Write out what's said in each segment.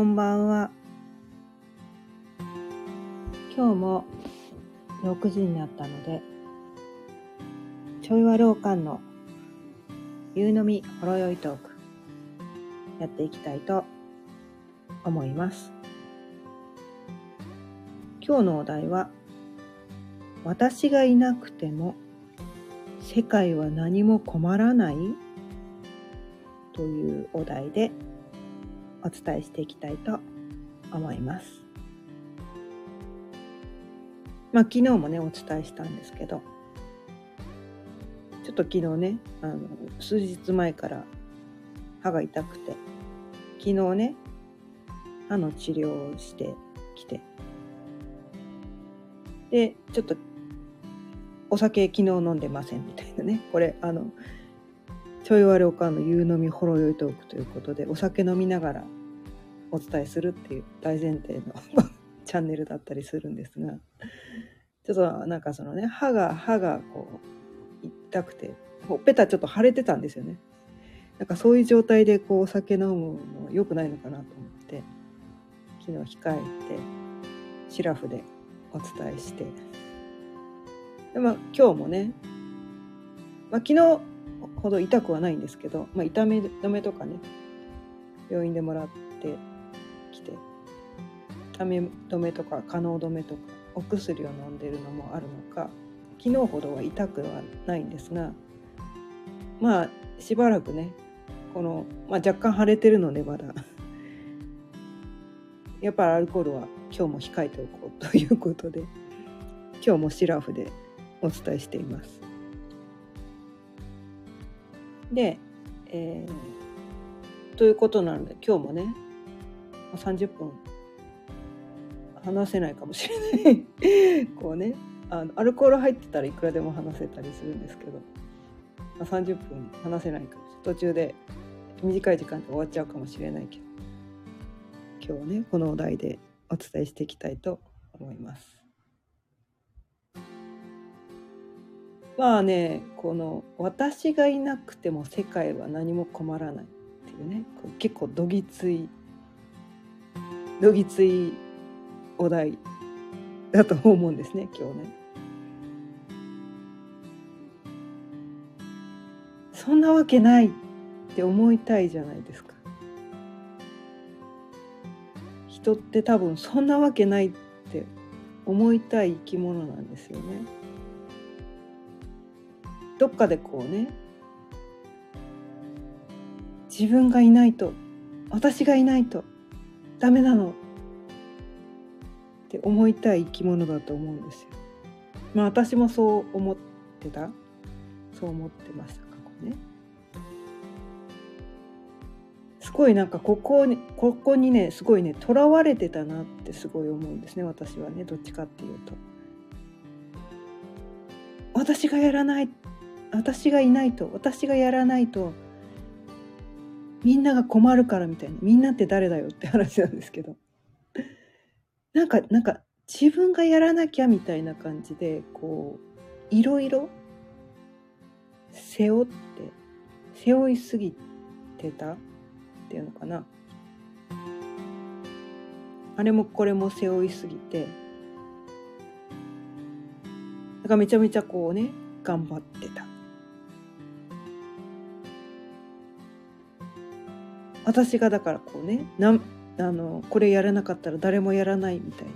こんばんは。今日も6時になったので、ちょいわろうかんの夕飲みほろよいトーク、やっていきたいと思います。今日のお題は、私がいなくても世界は何も困らない？というお題でお伝えしていきたいと思います。まあ昨日もねお伝えしたんですけどちょっと昨日ねあの数日前から歯が痛くて昨日ね歯の治療をしてきてでちょっとお酒昨日飲んでませんみたいなねこれあのちょいわれおかんの夕飲みほろ酔いトークということでお酒飲みながらお伝えするっていう大前提の チャンネルだったりするんですがちょっとなんかそのね歯が歯がこう痛くてほっぺたちょっと腫れてたんですよね。なんかそういう状態でこうお酒飲むの良くないのかなと思って昨日控えてシラフでお伝えして。で、まあ、今日もね、まあ、昨日ほど痛くはないんですけど、まあ、痛み止めとかね病院でもらってきて痛み止めとか可能止めとかお薬を飲んでるのもあるのか昨日ほどは痛くはないんですがまあしばらくねこの、まあ、若干腫れてるのでまだ やっぱりアルコールは今日も控えておこうということで今日もシラフでお伝えしています。で、えー、ということなので今日もね30分話せないかもしれない。こうねあのアルコール入ってたらいくらでも話せたりするんですけど、まあ、30分話せないかもしれない途中で短い時間で終わっちゃうかもしれないけど。今日はねこのお題でお伝えしていきたいと思います。まあねこの「私がいなくても世界は何も困らない」っていうね結構どぎついどぎついお題だと思うんですね今日ね。そんなわけないって思いたいじゃないですか。人って多分そんなわけないって思いたい生き物なんですよね。どっかでこうね自分がいないと私がいないとダメなのって思いたい生き物だと思うんですよ。まあ私もそう思ってたそう思ってました過去ね。すごいなんかここにここにねすごいねとらわれてたなってすごい思うんですね私はねどっちかっていうと。私がやらない私がいないと私がやらないとみんなが困るからみたいなみんなって誰だよって話なんですけど。なんかなんか自分がやらなきゃみたいな感じでこういろいろ背負って背負いすぎてたっていうのかな。あれもこれも背負いすぎてだからめちゃめちゃこうね頑張ってた。私がだからこうねなあのこれやらなかったら誰もやらないみたいな。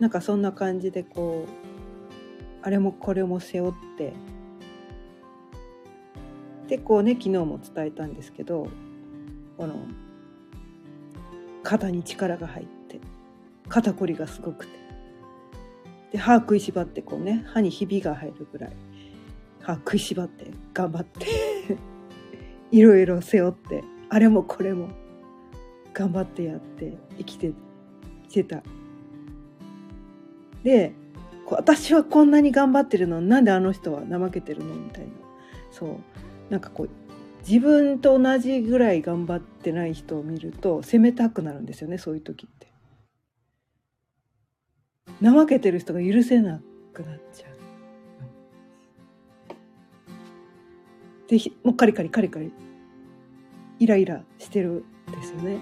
なんかそんな感じでこうあれもこれも背負って。でこうね昨日も伝えたんですけどこの肩に力が入って肩こりがすごくて。で歯食いしばってこうね歯にひびが入るぐらい歯食いしばって頑張って いろいろ背負って。あれもこれも頑張ってやって生きてきてた。で私はこんなに頑張ってるのなんであの人は怠けてるのみたいなそうなんかこう自分と同じぐらい頑張ってない人を見ると責めたくなるんですよねそういう時って。怠けてる人が許せなくなっちゃう。でもうカリカリカリカリイライラしてるんですよね。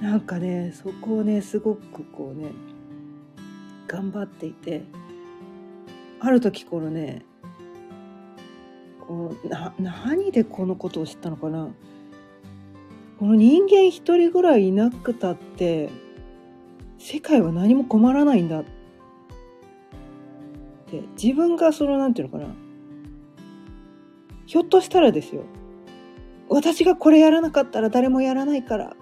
なんかねそこをねすごくこうね頑張っていてある時このねこうな何でこのことを知ったのかな？この人間一人ぐらいいなくたって世界は何も困らないんだって自分がその何て言うのかな？ひょっとしたらですよ。私がこれやらなかったら誰もやらないから。って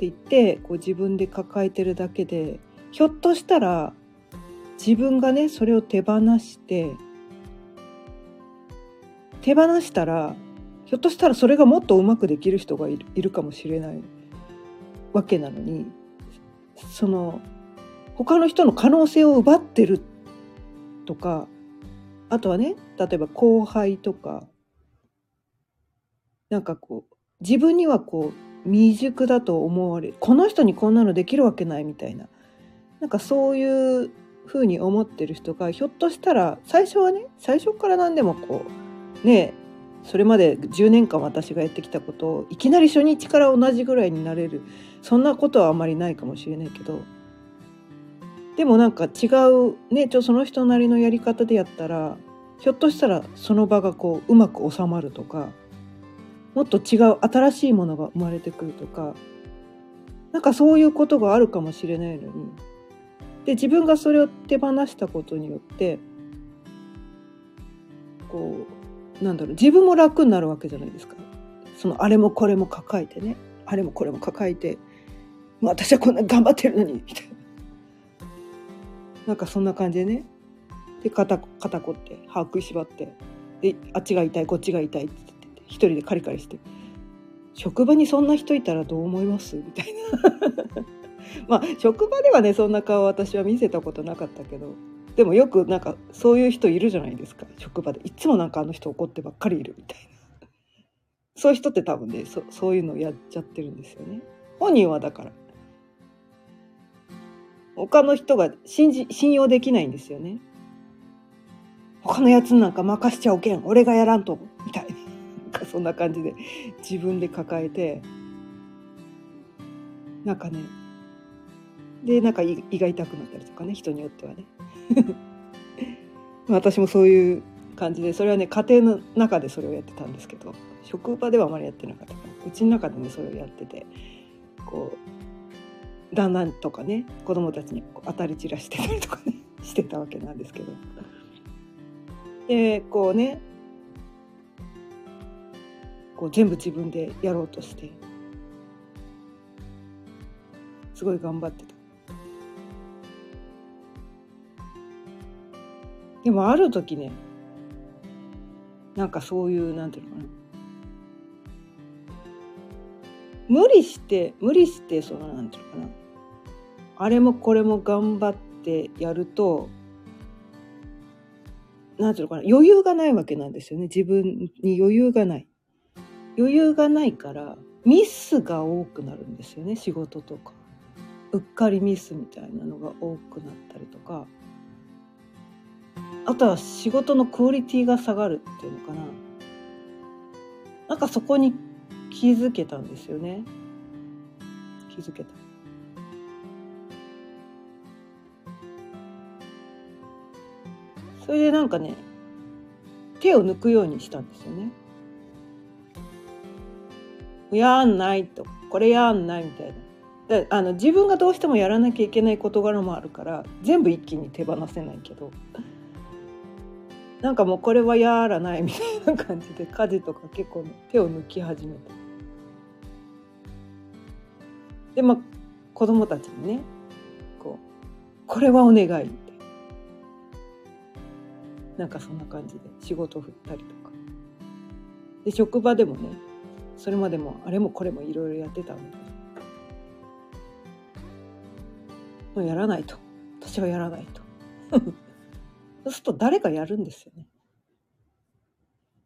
言ってこう自分で抱えてるだけでひょっとしたら自分がねそれを手放して手放したらひょっとしたらそれがもっとうまくできる人がいるかもしれないわけなのにその他の人の可能性を奪ってるとかあとはね例えば後輩とかなんかこう自分にはこう未熟だと思われこの人にこんなのできるわけないみたいななんかそういうふうに思ってる人がひょっとしたら最初はね最初から何でもこうねそれまで10年間私がやってきたことをいきなり初日から同じぐらいになれるそんなことはあまりないかもしれないけどでもなんか違うねちょその人なりのやり方でやったらひょっとしたらその場がこううまく収まるとかもっと違う新しいものが生まれてくるとかなんかそういうことがあるかもしれないのにで自分がそれを手放したことによってこうなんだろう自分も楽になるわけじゃないですか。そのあれもこれも抱えてねあれもこれも抱えて私はこんな頑張ってるのにみたいな。なんかそんな感じでねで肩肩こって歯食いしばってであっちが痛いこっちが痛いって言って一人でカリカリして職場にそんな人いたらどう思います？みたいな。まあ職場ではねそんな顔私は見せたことなかったけどでもよくなんかそういう人いるじゃないですか。職場で。いつもなんかあの人怒ってばっかりいるみたいな。そういう人って多分ねそそういうのやっちゃってるんですよね。本人はだから。他の人が信じ信用できないんですよね。他のやつなんか任しちゃおけん。俺がやらんと。みたいな。なんかそんな感じで。自分で抱えて。なんかね。でなんか胃が痛くなったりとかね。人によってはね。私もそういう感じで。それはね家庭の中でそれをやってたんですけど。職場ではあまりやってなかったから。うちの中でねそれをやってて。こう旦那とかね子供たちに当たり散らしてたりとかね。してたわけなんですけど。でこうねこう全部自分でやろうとしてすごい頑張ってた。でもある時ねなんかそういうなんていうのかな。無理して無理してそのなんていうのかな。あれもこれも頑張ってやるとなんていうのかな余裕がないわけなんですよね。自分に余裕がない。余裕がないからミスが多くなるんですよね仕事とか。うっかりミスみたいなのが多くなったりとか。あとは仕事のクオリティが下がるっていうのかな。なんかそこに気づけたんですよね。気づけた。それでなんかね手を抜くようにしたんですよね。やんないと。これやんないみたいな。あの自分がどうしてもやらなきゃいけない事柄もあるから全部一気に手放せないけどなんかもうこれはやらないみたいな感じで家事とか結構手を抜き始めた。でまあ子供たちにねこうこれはお願い。なんかそんな感じで仕事を振ったりとかで職場でもねそれまでもあれもこれもいろいろやってたんだけどもうやらないと私はやらないと そうすると誰かやるんですよね。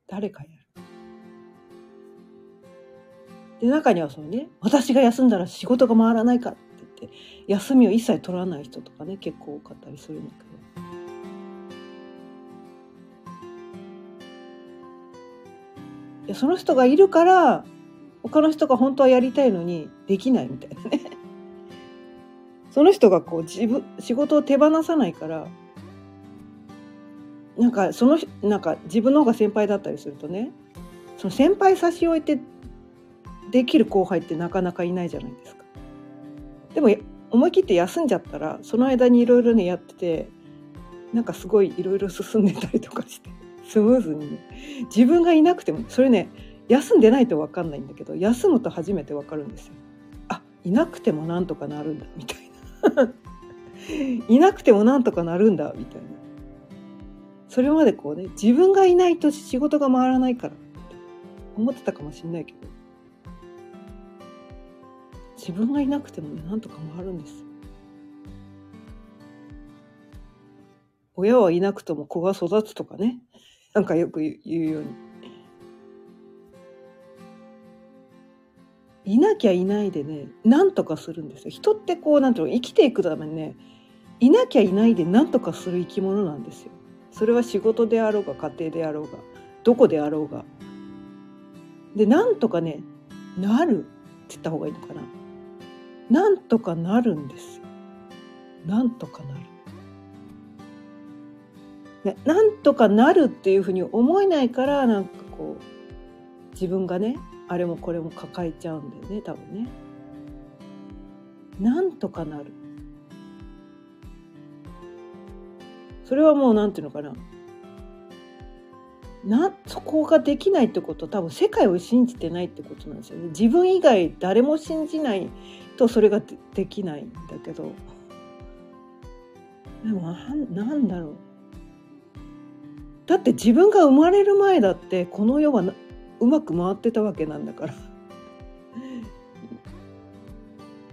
誰かやる。で、中にはそのね、私が休んだら仕事が回らないからって言って、休みを一切取らない人とかね、結構多かったりするんだけど。いやその人がいるから他の人が本当はやりたいのにできないみたいなね その人がこう自分仕事を手放さないからなんかそのなんか自分の方が先輩だったりするとねその先輩差し置いてできる後輩ってなかなかいないじゃないですか。でも思い切って休んじゃったらその間にいろいろねやっててなんかすごいいろいろ進んでたりとかしてスムーズに。自分がいなくてもそれね休んでないと分かんないんだけど休むと初めて分かるんですよ。あいなくてもなんとかなるんだみたいな。いなくてもなんとかなるんだ みたいな。それまでこうね自分がいないと仕事が回らないから思ってたかもしれないけど自分がいなくてもねなんとか回るんです親はいなくとも子が育つとかねなんかよく言うように。いなきゃいないでねなんとかするんですよ。人ってこうなんていうの生きていくためにねいなきゃいないでなんとかする生き物なんですよ。それは仕事であろうが家庭であろうがどこであろうが。でなんとかねなるって言った方がいいのかな。なんとかなるんですなんとかなる。ね、なんとかなるっていうふうに思えないからなんかこう自分がねあれもこれも抱えちゃうんだよね多分ね。なんとかなる。それはもうなんていうのかななそこができないってこと多分世界を信じてないってことなんですよね。自分以外誰も信じないとそれができないんだけどでもなんだろうだって自分が生まれる前だってこの世はうまく回ってたわけなんだから。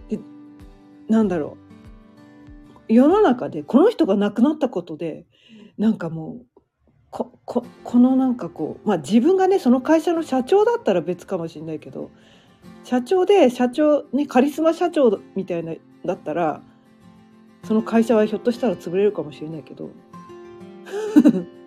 なんだろう。世の中でこの人が亡くなったことでなんかもうこここのなんかこうまあ自分がねその会社の社長だったら別かもしれないけど社長で社長ねカリスマ社長みたいなだったらその会社はひょっとしたら潰れるかもしれないけど。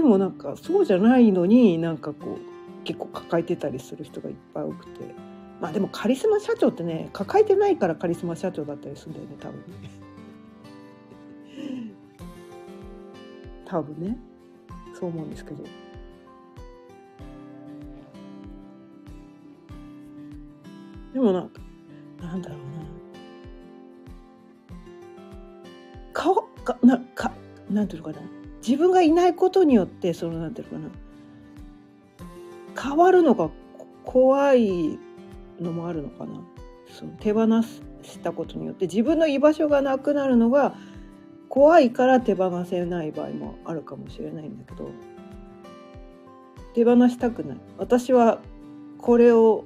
でもなんかそうじゃないのになんかこう結構抱えてたりする人がいっぱい多くてまあでもカリスマ社長ってね抱えてないからカリスマ社長だったりするんだよね 多分ね。多分ねそう思うんですけど。でもなんかなんだろうな顔かなかなんていうのかな自分がいないことによってそのなんていうのかな。変わるのが怖いのもあるのかな。その手放したことによって自分の居場所がなくなるのが怖いから手放せない場合もあるかもしれないんだけど手放したくない。私はこれを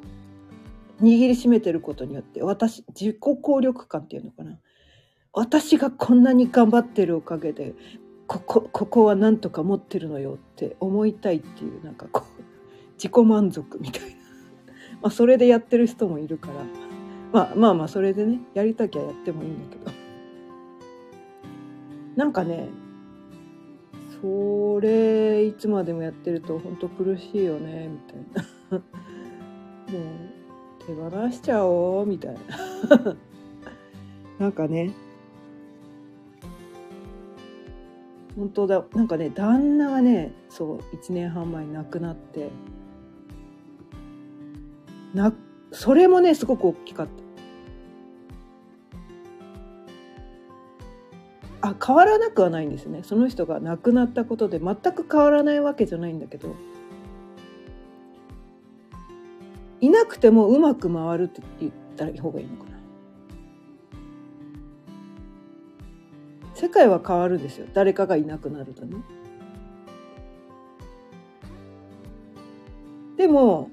握りしめてることによって私自己効力感っていうのかな。私がこんなに頑張ってるおかげでここここはなんとか持ってるのよって思いたいっていうなんかこう 自己満足みたいな、まあ、それでやってる人もいるから、まあ、まあまあそれでねやりたきゃやってもいいんだけど。なんかねそれいつまでもやってると本当苦しいよねみたいな。もう手放しちゃおうみたいな。なんかね本当だ。なんかね旦那がねそう1年半前に亡くなって。なそれもねすごく大きかった。あ変わらなくはないんですね。その人が亡くなったことで全く変わらないわけじゃないんだけど。いなくてもうまく回るって言った方がいいのかな。世界は変わるんですよ。誰かがいなくなるとね。でも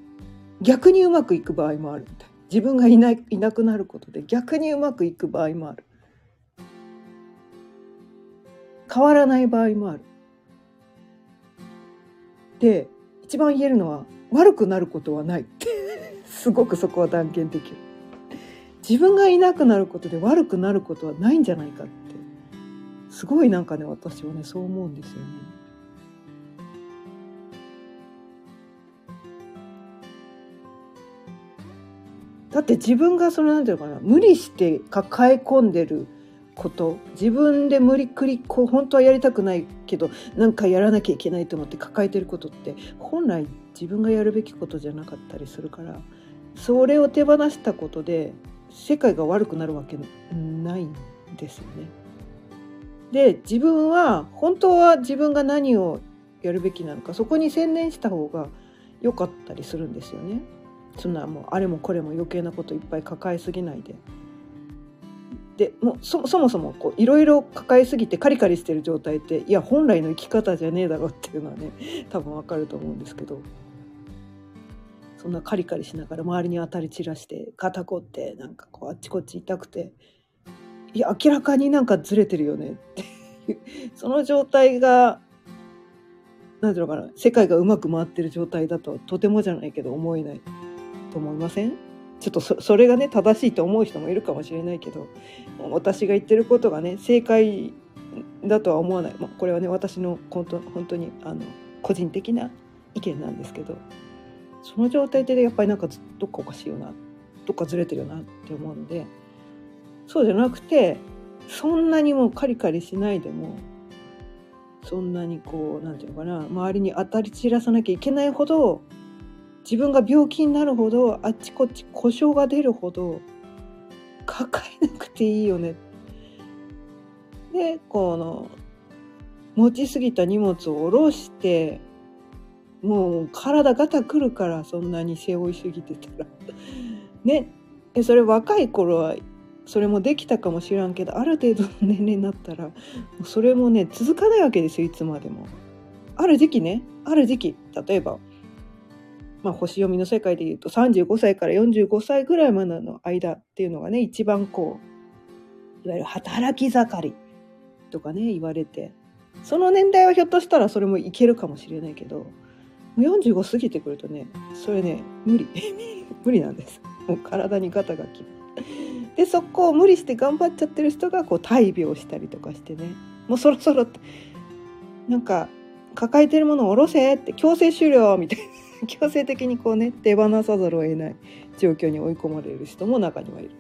逆にうまくいく場合もあるみたい。自分がいないいなくなることで逆にうまくいく場合もある。変わらない場合もある。で一番言えるのは悪くなることはない。すごくそこは断言できる。自分がいなくなることで悪くなることはないんじゃないかって。すごいなんかね私はねそう思うんですよね。だって自分がそのんていうのかな無理して抱え込んでること自分で無理くりこう本当はやりたくないけど何かやらなきゃいけないと思って抱えてることって本来自分がやるべきことじゃなかったりするからそれを手放したことで世界が悪くなるわけないんですよね。で自分は本当は自分が何をやるべきなのかそこに専念した方が良かったりするんですよね。そんなもうあれもこれも余計なこといっぱい抱えすぎないで。でもそそもそもいろいろ抱えすぎてカリカリしてる状態っていや本来の生き方じゃねえだろっていうのはね多分わかると思うんですけどそんなカリカリしながら周りに当たり散らして肩こってなんかこうあっちこっち痛くていや明らかになんかずれてるよね。っていうその状態が何ていうのかな。世界がうまく回ってる状態だととてもじゃないけど思えないと思いません？ちょっとそれがね正しいと思う人もいるかもしれないけど私が言ってることがね正解だとは思わない、まあ、これはね私の本当本当にあの個人的な意見なんですけどその状態でやっぱりなんかどっかおかしいよなどっかずれてるよなって思うのでそうじゃなくてそんなにもうカリカリしないでもそんなにこう何て言うのかな周りに当たり散らさなきゃいけないほど自分が病気になるほどあっちこっち故障が出るほど抱えなくていいよね。でこの持ちすぎた荷物を下ろしてもう体ガタくるからそんなに背負いすぎてたらねそれ若い頃はそれもできたかもしらんけどある程度の年齢になったらそれもね続かないわけですよいつまでも。ある時期ねある時期例えばまあ、星読みの世界でいうと35歳から45歳ぐらいまでの間っていうのがね一番こういわゆる働き盛りとかね言われてその年代はひょっとしたらそれもいけるかもしれないけど45過ぎてくるとねそれね無理。無理なんです。もう体にガタがきる。でそこを無理して頑張っちゃってる人がこう大病したりとかしてねもうそろそろなんか抱えてるものを下ろせって強制終了みたいな 強制的にこうね手放さざるを得ない状況に追い込まれる人も中にはいる。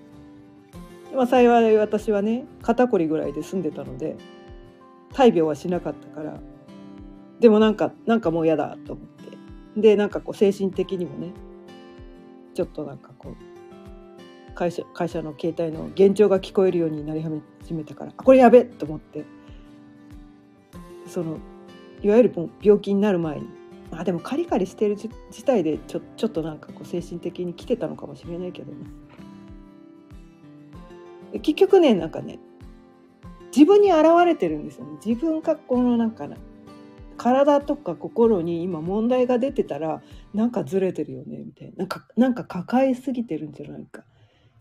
まあ、幸い私はね肩こりぐらいで済んでたので大病はしなかったからでもなんかなんかもう嫌だと思ってでなんかこう精神的にもねちょっとなんか会社会社の携帯の幻聴が聞こえるようになり始めたからあこれやべえと思って。そのいわゆる病気になる前に。あでもカリカリしてる自体でちょちょっとなんかこう精神的に来てたのかもしれないけどね。結局ねなんかね自分に現れてるんですよね。自分がこのなんか体とか心に今問題が出てたらなんかずれてるよねみたいな。なんかなんか抱えすぎてるんじゃないか。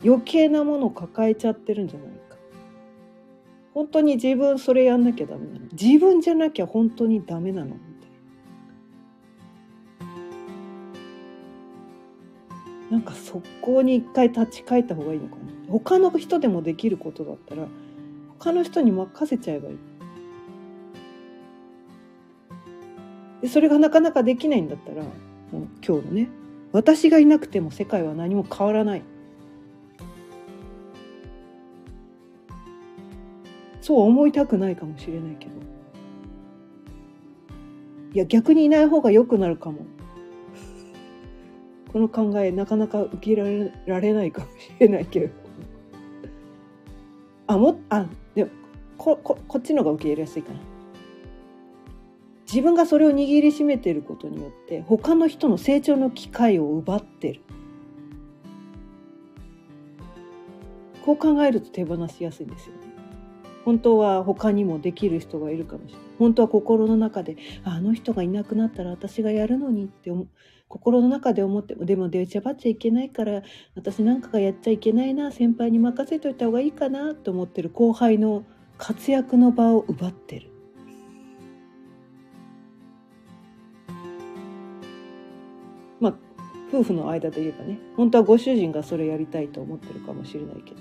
余計なものを抱えちゃってるんじゃないか。本当に自分それやんなきゃダメなの。自分じゃなきゃ本当にダメなの。なんか速攻に一回立ち返った方がいいのかな。他の人でもできることだったら他の人に任せちゃえばいい。でそれがなかなかできないんだったら今日のね私がいなくても世界は何も変わらない。そう思いたくないかもしれないけど。いや逆にいない方が良くなるかも。この考えなかなか受け入れられないかもしれないけど。あもあでもこここっちの方が受け入れやすいかな。自分がそれを握りしめてることによって他の人の成長の機会を奪ってる。こう考えると手放しやすいんですよね。本当は他にもできる人がいるかもしれない。本当は心の中であの人がいなくなったら私がやるのにって心の中で思ってもでも出しゃばっちゃいけないから私なんかがやっちゃいけないな先輩に任せといた方がいいかなと思ってる。後輩の活躍の場を奪ってる。まあ夫婦の間で言えばね本当はご主人がそれやりたいと思ってるかもしれないけど。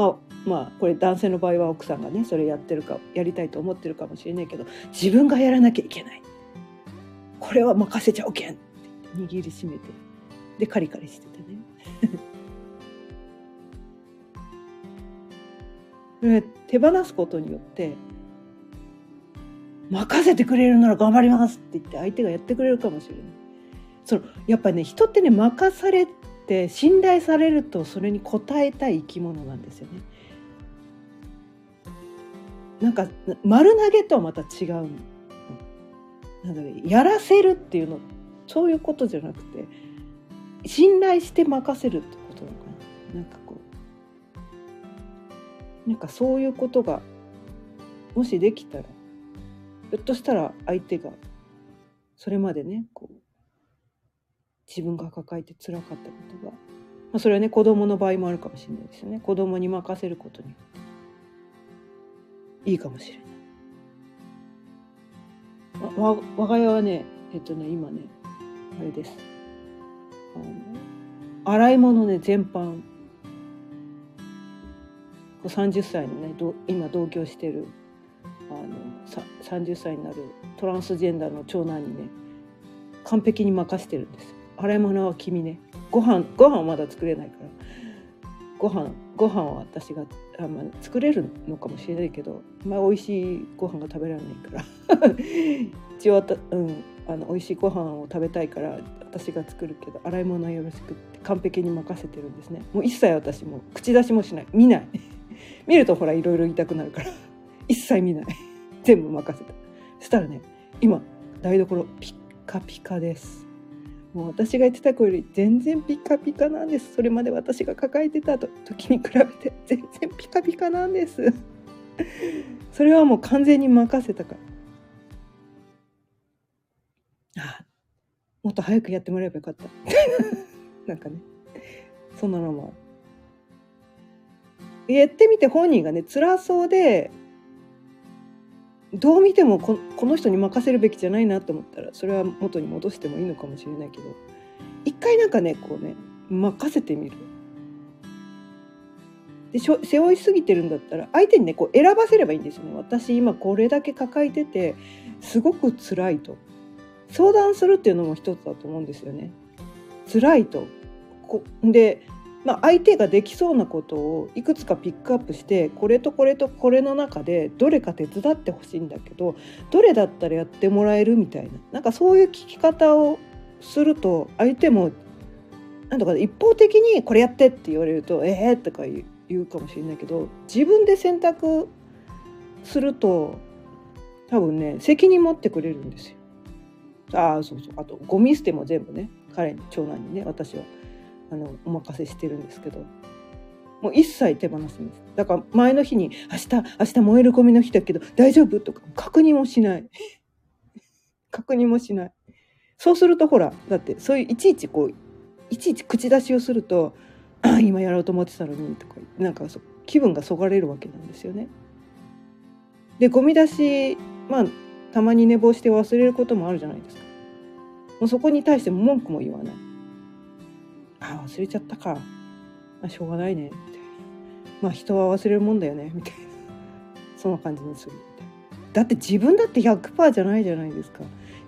あまあこれ男性の場合は奥さんがねそれやってるかやりたいと思ってるかもしれないけど自分がやらなきゃいけないこれは任せちゃおけんって握りしめてでカリカリしててね それ手放すことによって任せてくれるなら頑張りますって言って相手がやってくれるかもしれない。そのやっぱりね人ってね任されて信頼されるとそれに応えたい生き物なんですよね。なんか丸投げとはまた違うなんだろうやらせるっていうのそういうことじゃなくて信頼して任せるってことなのかな。なんかこうなんかそういうことがもしできたらひょっとしたら相手がそれまでねこう自分が抱えて辛かったことが、まあ、それはね子供の場合もあるかもしれないですよね。子供に任せることによって。いいかもしれない。わ我が家はねえっとね今ねあれです。あの洗い物ね全般。30歳のね今同居してるあの30歳になるトランスジェンダーの長男にね完璧に任せてるんです。洗い物は君ね。ご飯ご飯はまだ作れないから。ご飯ご飯は私があ、まあ、作れるのかもしれないけど、まあ、美味しいご飯が食べられないから。一応うん、あの美味しいご飯を食べたいから私が作るけど洗い物はよろしくって完璧に任せてるんですね。もう一切私も口出しもしない。見ない。見るとほらいろいろ言いたくなるから。一切見ない。全部任せた。そしたらね今台所ピッカピカです。もう私が言ってた子より全然ピカピカなんです。それまで私が抱えてた時に比べて全然ピカピカなんです。それはもう完全に任せたから。あもっと早くやってもらえばよかった。なんかね。そんなのも。やってみて本人がね辛そうでどう見てもこの人に任せるべきじゃないなと思ったらそれは元に戻してもいいのかもしれないけど一回なんかねこうね任せてみる。で背負いすぎてるんだったら相手にねこう選ばせればいいんですよね。私今これだけ抱えててすごく辛いと相談するっていうのも一つだと思うんですよね。辛いとこでまあ、相手ができそうなことをいくつかピックアップしてこれとこれとこれの中でどれか手伝ってほしいんだけどどれだったらやってもらえるみたいな。なんかそういう聞き方をすると相手もなんとか一方的にこれやってって言われるとええー、とか言うかもしれないけど自分で選択すると多分ね責任持ってくれるんですよ。ああそうそう。あとゴミ捨ても全部ね彼に長男にね私は。あのお任せしてるんですけどもう一切手放すんですだから前の日に「明日明日燃えるゴミの日だけど大丈夫?」とか確認もしない確認もしないそうするとほらだってそういういちいちこういちいち口出しをすると「あ今やろうと思ってたのに」とかなんかそ気分がそがれるわけなんですよね。でゴミ出しまあたまに寝坊して忘れることもあるじゃないですか。もうそこに対して文句も言わない。あ忘れちゃったか。あしょうがないね。みたいな。まあ人は忘れるもんだよね。みたいな。そんな感じにする。だって自分だって100%じゃないじゃないですか。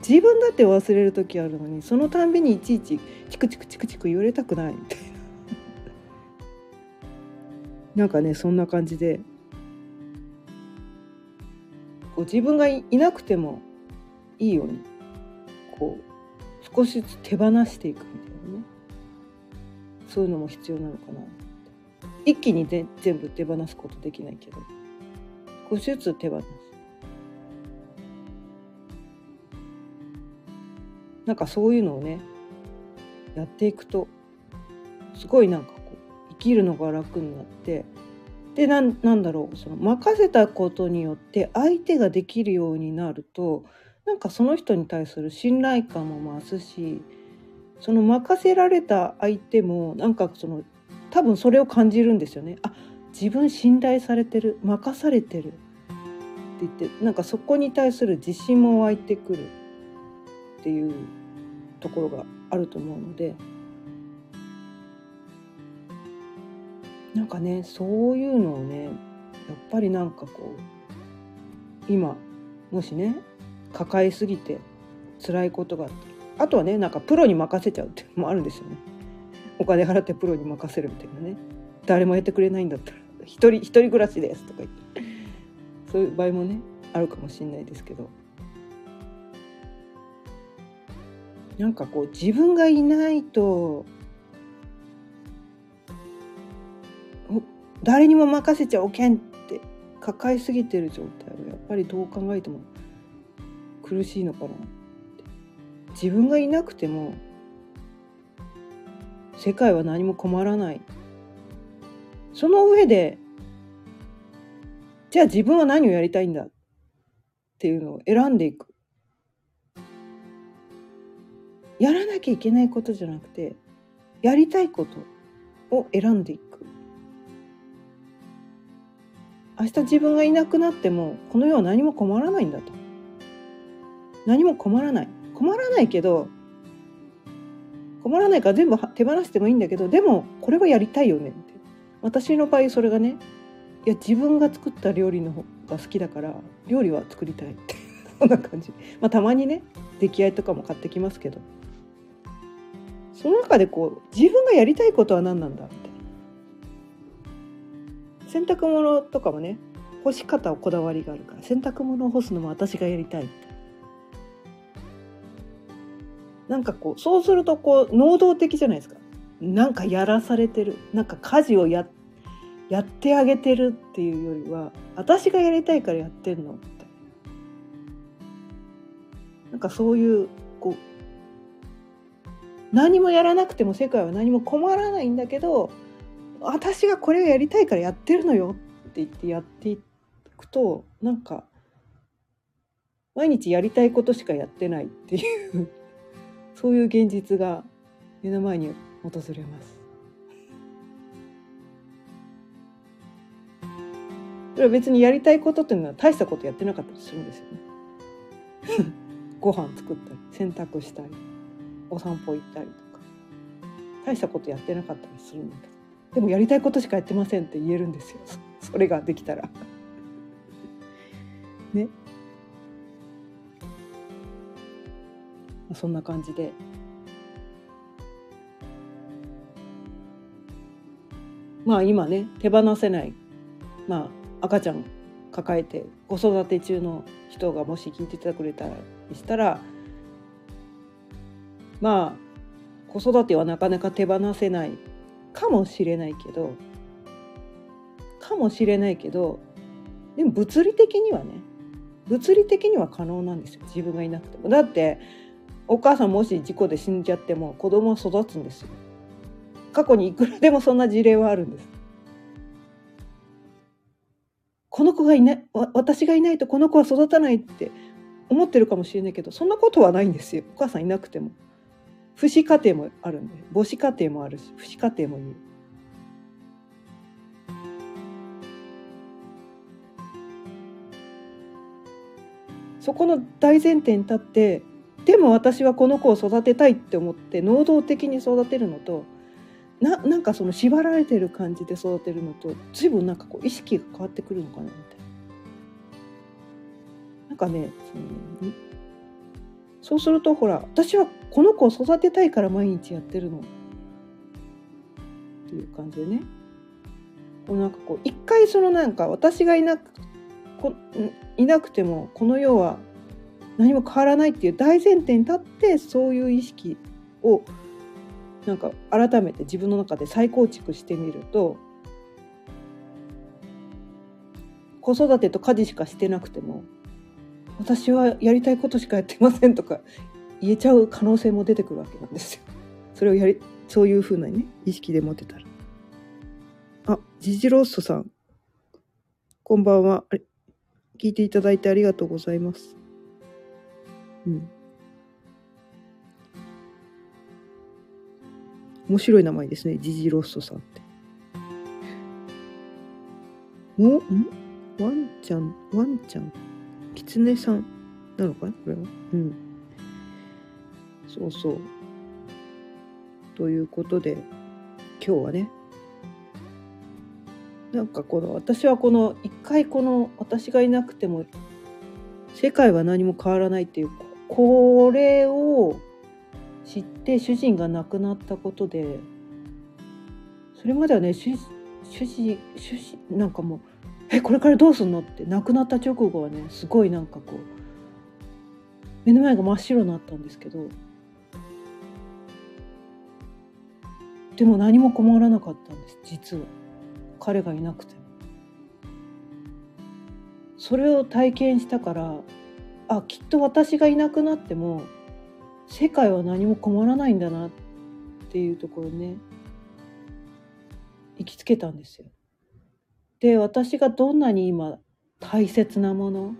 自分だって忘れる時あるのにそのたんびにいちいちチクチクチクチク言われたくない。みたいな。なんかねそんな感じで。こう自分がいなくてもいいようにこう少しずつ手放していくみたいな。そういうのも必要なのかな。一気に全部手放すことできないけど。少しずつ手放す。なんかそういうのをねやっていくとすごいなんかこう生きるのが楽になってでなんなんだろうその任せたことによって相手ができるようになるとなんかその人に対する信頼感も増すしその任せられた相手もなんかその多分それを感じるんですよね。あ自分信頼されてる任されてるって言ってなんかそこに対する自信も湧いてくるっていうところがあると思うのでなんかねそういうのをねやっぱりなんかこう今もしね抱えすぎて辛いことがあってあとはねなんかプロに任せちゃうってうもあるんですよね。お金払ってプロに任せるみたいなね。誰もやってくれないんだったら一人一人暮らしですとか言って。そういう場合もねあるかもしれないですけど。なんかこう自分がいないと誰にも任せちゃおけんって抱えすぎてる状態はやっぱりどう考えても苦しいのかな。自分がいなくても世界は何も困らない。その上でじゃあ自分は何をやりたいんだ？っていうのを選んでいく。やらなきゃいけないことじゃなくてやりたいことを選んでいく。明日自分がいなくなってもこの世は何も困らないんだと。何も困らない。困らないけど困らないから全部手放してもいいんだけどでもこれはやりたいよねって。私の場合それがねいや自分が作った料理の方が好きだから料理は作りたいって。そんな感じ。まあたまにね出来合いとかも買ってきますけど。その中でこう自分がやりたいことは何なんだって。洗濯物とかもね干し方をこだわりがあるから洗濯物を干すのも私がやりたいって。なんかこうそうするとこう能動的じゃないですか。なんかやらされてる。なんか家事をややってあげてるっていうよりは私がやりたいからやってんのって。なんかそういうこう何もやらなくても世界は何も困らないんだけど私がこれをやりたいからやってるのよって言ってやっていくとなんか毎日やりたいことしかやってないっていうそういう現実が目の前に訪れます。それは別にやりたいことっていうのは大したことやってなかったりするんですよね。ご飯作ったり洗濯したりお散歩行ったりとか大したことやってなかったりするんだけどでもやりたいことしかやってませんって言えるんですよ それができたら。ねそんな感じでまあ今ね手放せないまあ赤ちゃん抱えて子育て中の人がもし聞いててくれたりしたらまあ子育てはなかなか手放せないかもしれないけどかもしれないけどでも物理的にはね物理的には可能なんですよ自分がいなくても。だってお母さんもし事故で死んじゃっても子供は育つんですよ。過去にいくらでもそんな事例はあるんです。この子がいない私がいないとこの子は育たないって思ってるかもしれないけどそんなことはないんですよ。お母さんいなくても。父子家庭もあるんで母子家庭もあるし父子家庭もいる。そこの大前提に立ってでも私はこの子を育てたいって思って能動的に育てるのとななんかその縛られてる感じで育てるのと随分なんかこう意識が変わってくるのかなみたいな。なんかねそのそうするとほら私はこの子を育てたいから毎日やってるのっていう感じでねこうなんかこう一回そのなんか私がいなくこいなくてもこの世は何も変わらないっていう大前提に立ってそういう意識をなんか改めて自分の中で再構築してみると子育てと家事しかしてなくても私はやりたいことしかやってませんとか言えちゃう可能性も出てくるわけなんですよ。それをやりそういうふうなね意識で持てたら。あジジロッソさんこんばんは。聞いていただいてありがとうございます。うん。面白い名前ですね。ジジロッソさんって。も、ん？ワンちゃん、ワンちゃん、キツネさんなのかな？これは？うん。そうそう。ということで、今日はね、なんかこの私はこの一回この私がいなくても世界は何も変わらないっていうこれを知って主人が亡くなったことでそれまではね主主治主治なんかもう「えこれからどうすんの?」って亡くなった直後はねすごいなんかこう目の前が真っ白になったんですけどでも何も困らなかったんです実は彼がいなくても。それを体験したからあきっと私がいなくなっても世界は何も困らないんだなっていうところね行きつけたんですよ。で私がどんなに今大切なもの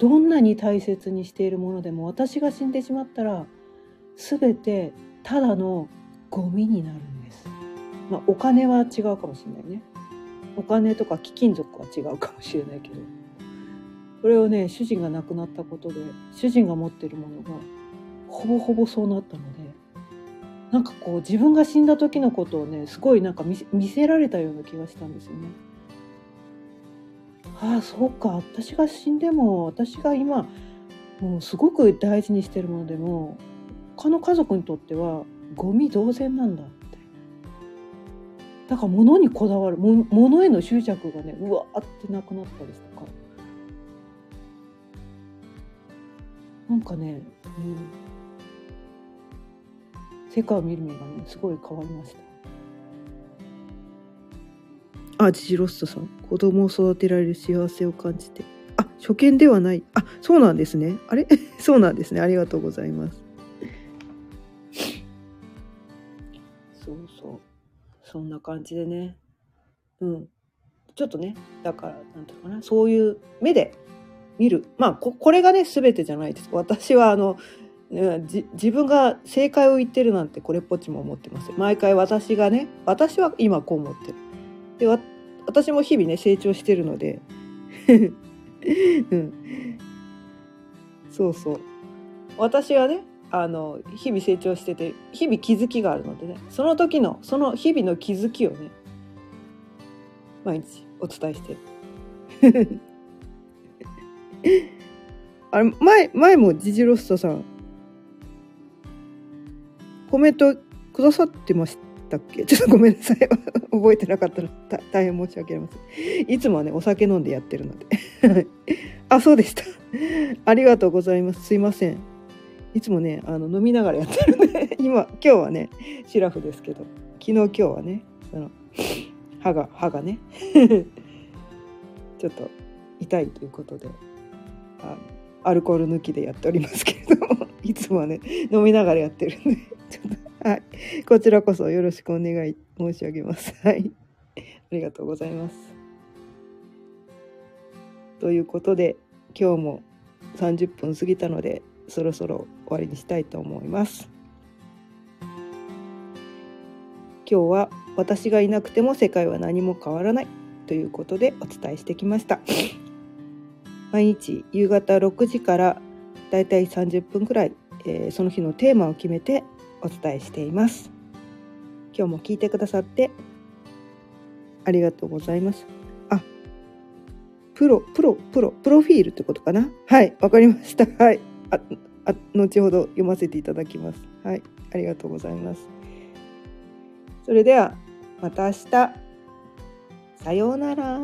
どんなに大切にしているものでも私が死んでしまったら全てただのゴミになるんです。まあ、お金は違うかもしれないね。お金とか貴金属は違うかもしれないけどこれをね主人が亡くなったことで主人が持ってるものがほぼほぼそうなったのでなんかこう自分が死んだ時のことをねすごいなんか見せられたような気がしたんですよね。ああそうか私が死んでも私が今もうすごく大事にしてるものでも他の家族にとってはゴミ同然なんだってだから物にこだわる物への執着がねうわーってなくなったりとかなんかね、うん、世界を見る目がねすごい変わりました。あ、ジジロストさん。子供を育てられる幸せを感じて。あ、初見ではない。あ、そうなんですね。あれ？そうなんですね。ありがとうございます。そうそう。そんな感じでね。うん。ちょっとね、だから、なんていうかな、そういう目で見る。まあ、ここれがね、全てじゃないです。私は、あの、自分が正解を言ってるなんてこれっぽっちも思ってます。毎回私がね私は今こう思ってる。で私も日々ね成長してるので、うん、そうそう。私はねあの日々成長してて日々気づきがあるのでね。その時のその日々の気づきをね毎日お伝えしてる。あれ前前もジジロストさんコメントくださってましたっけ？ちょっとごめんなさい。覚えてなかったら大変申し訳ありません。いつもはね、お酒飲んでやってるので。あ、そうでした。ありがとうございます。すいません。いつもね、あの飲みながらやってるんで、今、今日はね、シラフですけど、昨日今日はね、その歯が、歯がね、ちょっと痛いということで、あアルコール抜きでやっておりますけれども、いつもはね、飲みながらやってるんで。ちょっと、はい。こちらこそよろしくお願い申し上げます。はい。ありがとうございます。ということで、今日も30分過ぎたので、そろそろ終わりにしたいと思います。今日は私がいなくても世界は何も変わらないということでお伝えしてきました。毎日夕方6時からだいたい30分くらい、えー、その日のテーマを決めてお伝えしています。今日も聞いてくださってありがとうございます。あ、プロ、プロ、プロ、プロフィールってことかな？はい、わかりました。はい。あ、あ後ほど読ませていただきます。はい、ありがとうございます。それでは、また明日。さようなら。